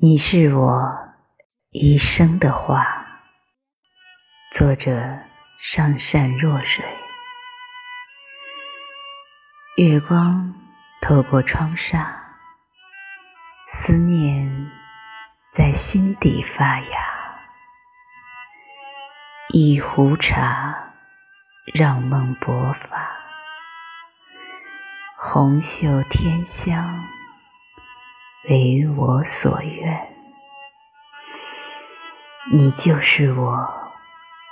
你是我一生的画，作者上善若水。月光透过窗纱，思念在心底发芽。一壶茶，让梦勃发，红袖添香。为我所愿，你就是我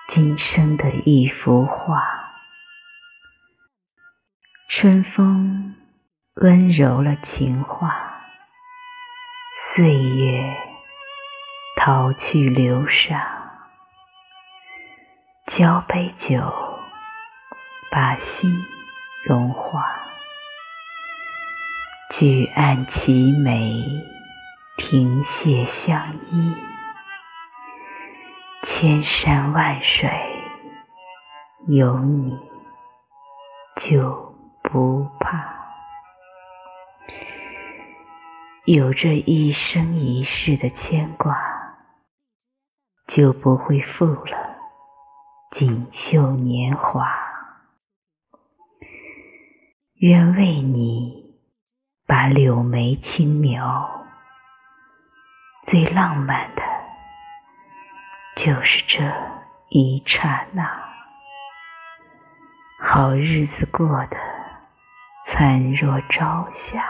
今生的一幅画。春风温柔了情话，岁月淘去流沙，交杯酒，把心融化。举案齐眉，停谢相依。千山万水，有你就不怕。有这一生一世的牵挂，就不会负了锦绣年华。愿为你。把柳眉轻描，最浪漫的，就是这一刹那。好日子过得灿若朝霞。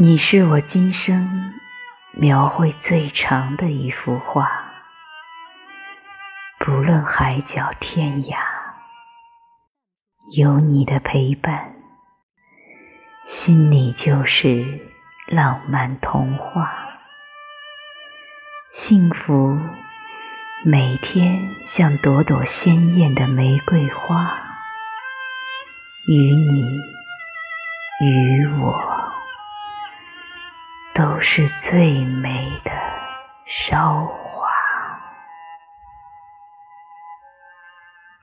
你是我今生描绘最长的一幅画，不论海角天涯。有你的陪伴，心里就是浪漫童话。幸福每天像朵朵鲜艳的玫瑰花，与你与我都是最美的烧。